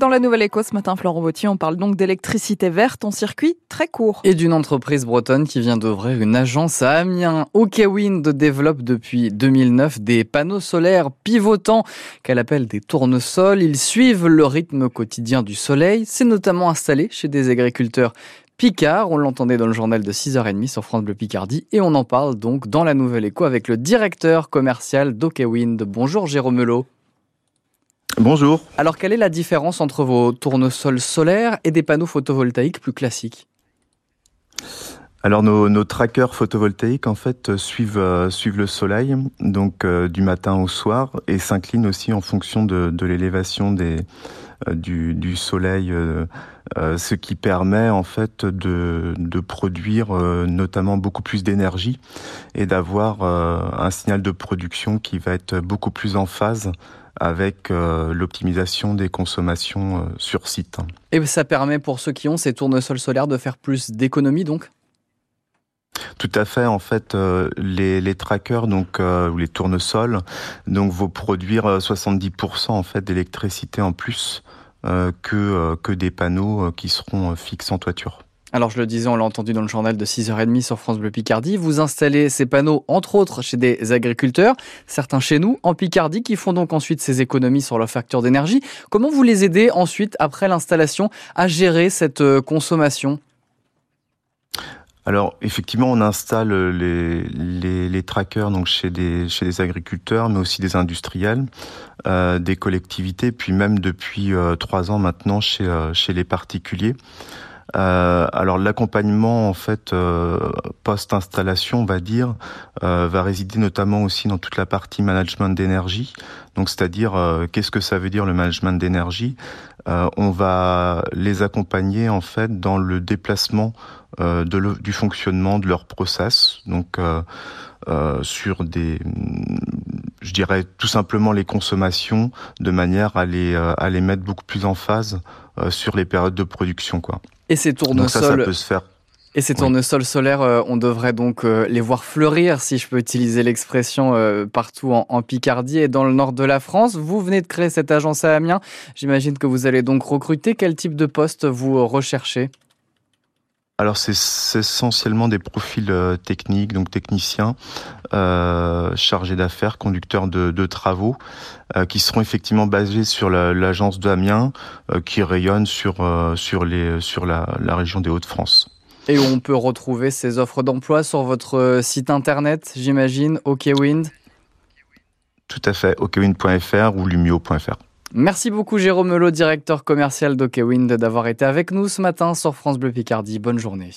Dans la Nouvelle Éco ce matin, Florent Vautier, on parle donc d'électricité verte en circuit très court. Et d'une entreprise bretonne qui vient d'ouvrir une agence à Amiens. OKWind développe depuis 2009 des panneaux solaires pivotants qu'elle appelle des tournesols. Ils suivent le rythme quotidien du soleil. C'est notamment installé chez des agriculteurs Picard. On l'entendait dans le journal de 6h30 sur France Bleu Picardie. Et on en parle donc dans la Nouvelle Éco avec le directeur commercial d'OKWind. Bonjour Jérôme Melot. Bonjour. Alors, quelle est la différence entre vos tournesols solaires et des panneaux photovoltaïques plus classiques? Alors nos, trackers photovoltaïques en fait suivent euh, suivent le soleil donc euh, du matin au soir et s'inclinent aussi en fonction de, l'élévation des euh, du, soleil ce qui permet en fait de, de produire notamment beaucoup plus d'énergie et d'avoir un signal de production qui va être beaucoup plus en phase avec euh, l'optimisation des consommations euh, sur site. Et ça permet pour ceux qui ont ces tournesols solaires de faire plus d'économies donc? Tout à fait. En fait, euh, les, les, trackers donc ou les tournesols donc vont produire 70% en fait d'électricité en plus que que des panneaux qui seront fixes en toiture. Alors je le disais, on l'a entendu dans le journal de 6h30 sur France Bleu Picardie, vous installez ces panneaux entre autres chez des agriculteurs, certains chez nous en Picardie qui font donc ensuite ces économies sur leur facture d'énergie. Comment vous les aidez ensuite après l'installation à gérer cette euh, consommation? Alors effectivement, on installe les, les, trackers donc chez des agriculteurs, mais aussi des industriels, euh, des collectivités, puis même depuis euh, trois ans maintenant chez les particuliers. Euh, alors l'accompagnement en fait euh, post-installation, on va dire, euh, va résider notamment aussi dans toute la partie management d'énergie. Donc c'est-à-dire qu'est-ce que ça veut dire le management d'énergie? On va les accompagner en fait dans le déplacement du fonctionnement de leur process. Donc sur des je dirais tout simplement les consommations de manière à les, à les mettre beaucoup plus en phase sur les périodes de production. Quoi. Et ces tournesols. Et ces tournesols solaires, euh, on devrait donc euh, les voir fleurir, si je peux utiliser l'expression, euh, partout en, Picardie et dans le nord de la France. Vous venez de créer cette agence à Amiens. J'imagine que vous allez donc recruter. Quel type de poste vous recherchez? Alors c'est essentiellement des profils techniques, donc techniciens, chargés d'affaires, conducteurs de, travaux, qui seront effectivement basés sur l'agence d'Amiens, qui rayonne sur sur les sur la, la région des Hauts-de-France. Et on peut retrouver ces offres d'emploi sur votre site internet, j'imagine, OKWind? Tout à fait, okwind.fr ou lumio.fr. Merci beaucoup Jérôme Melot, directeur commercial d'OKWind, d'avoir été avec nous ce matin sur France Bleu Picardie. Bonne journée.